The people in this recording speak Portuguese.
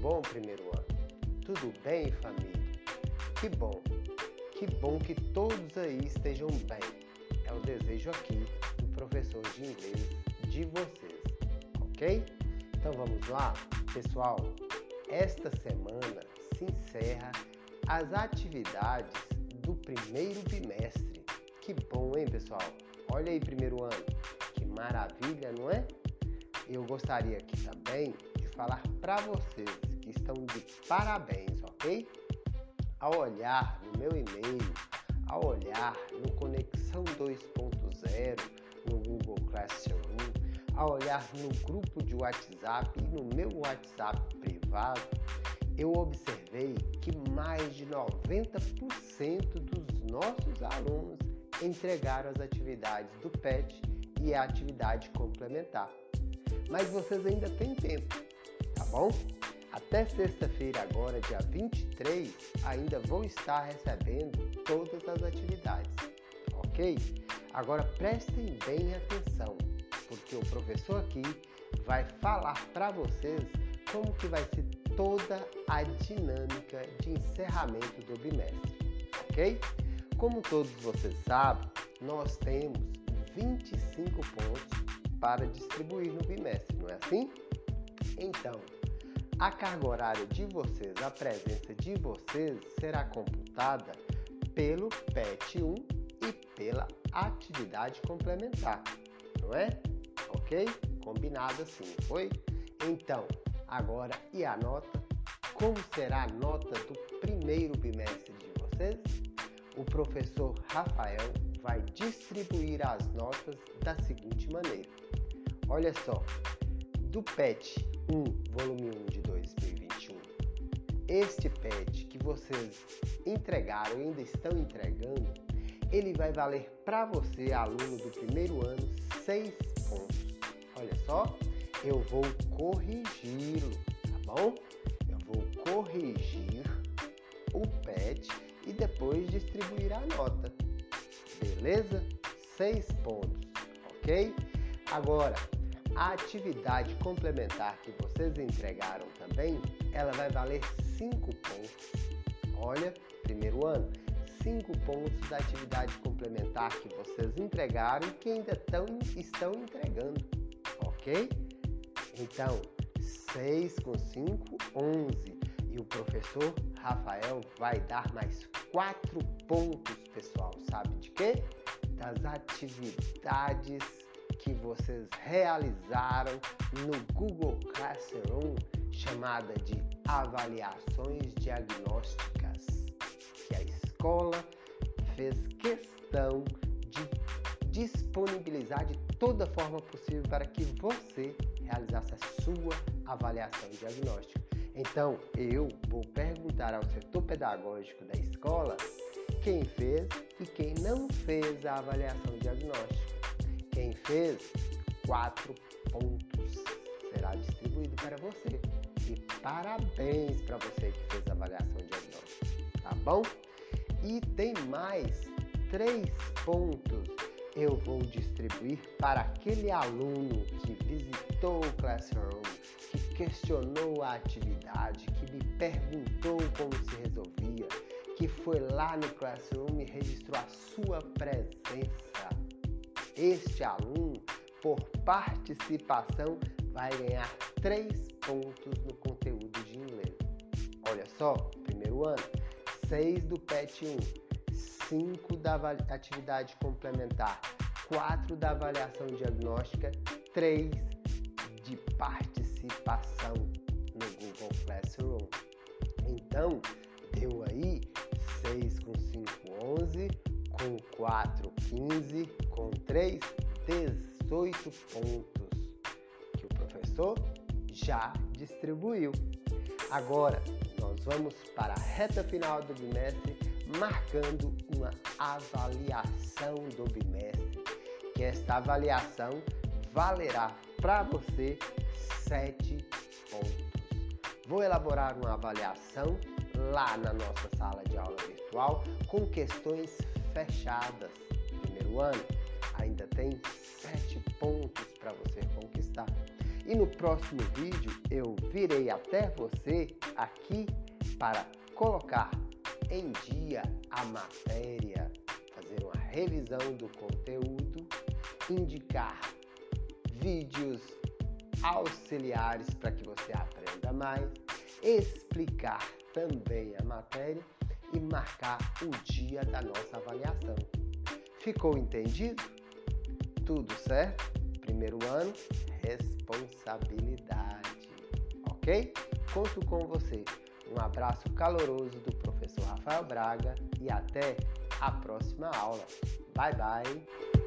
bom, primeiro ano? Tudo bem, família? Que bom, que bom que todos aí estejam bem. É o desejo aqui do professor de inglês de vocês, ok? Então vamos lá, pessoal. Esta semana se encerra as atividades do primeiro bimestre. Que bom, hein, pessoal? Olha aí, primeiro ano. Que maravilha, não é? Eu gostaria aqui também falar para vocês que estão de parabéns, ok? Ao olhar no meu e-mail, ao olhar no Conexão 2.0 no Google Classroom, ao olhar no grupo de WhatsApp e no meu WhatsApp privado, eu observei que mais de 90% dos nossos alunos entregaram as atividades do PET e a atividade complementar. Mas vocês ainda têm tempo, bom? Até sexta-feira, agora, dia 23, ainda vou estar recebendo todas as atividades, ok? Agora prestem bem atenção, porque o professor aqui vai falar para vocês como que vai ser toda a dinâmica de encerramento do bimestre, ok? Como todos vocês sabem, nós temos 25 pontos para distribuir no bimestre, não é assim? Então, a carga horária de vocês, a presença de vocês será computada pelo PET 1 e pela atividade complementar, não é? Ok? Combinado assim, foi? Então, agora e a nota? Como será a nota do primeiro bimestre de vocês? O professor Rafael vai distribuir as notas da seguinte maneira. Olha só, do PET 1, volume 1 de 2021, este PET que vocês entregaram e ainda estão entregando, ele vai valer para você, aluno do primeiro ano, 6 pontos. Olha só, eu vou corrigi-lo, tá bom? Eu vou corrigir o PET e depois distribuir a nota. Beleza? 6 pontos, ok? Agora, a atividade complementar que vocês entregaram também, ela vai valer 5 pontos. Olha, primeiro ano, 5 pontos da atividade complementar que vocês entregaram e que ainda tão, estão entregando, ok? Então, 6 com 5, 11. E o professor Rafael vai dar mais 4 pontos, pessoal. Sabe de quê? Das atividades que vocês realizaram no Google Classroom, chamada de avaliações diagnósticas, que a escola fez questão de disponibilizar de toda forma possível para que você realizasse a sua avaliação diagnóstica. Então, eu vou perguntar ao setor pedagógico da escola quem fez e quem não fez a avaliação diagnóstica. Quem fez, quatro pontos será distribuído para você. E parabéns para você que fez a avaliação diagnóstica, tá bom? E tem mais três pontos eu vou distribuir para aquele aluno que visitou o Classroom, que questionou a atividade, que me perguntou como se resolvia, que foi lá no Classroom e registrou a sua presença este aluno, por participação, vai ganhar 3 pontos no conteúdo de inglês. Olha só, primeiro ano, 6 do PET 1, 5 da atividade complementar, 4 da avaliação diagnóstica, 3 de participação no Google Classroom. Então, deu aí 6 com 5, 11, com 4, 15, com 3, 18 pontos que o professor já distribuiu. Agora, nós vamos para a reta final do bimestre, marcando uma avaliação do bimestre, que esta avaliação valerá para você 7 pontos. Vou elaborar uma avaliação lá na nossa sala de aula virtual com questões fechadas. Primeiro ano ainda tem sete pontos para você conquistar. E no próximo vídeo eu virei até você aqui para colocar em dia a matéria, fazer uma revisão do conteúdo, indicar vídeos auxiliares para que você aprenda mais, explicar também a matéria e marcar o dia da nossa avaliação. Ficou entendido? Tudo certo? Primeiro ano, responsabilidade. Ok? Conto com você. Um abraço caloroso do professor Rafael Braga e até a próxima aula. Bye bye!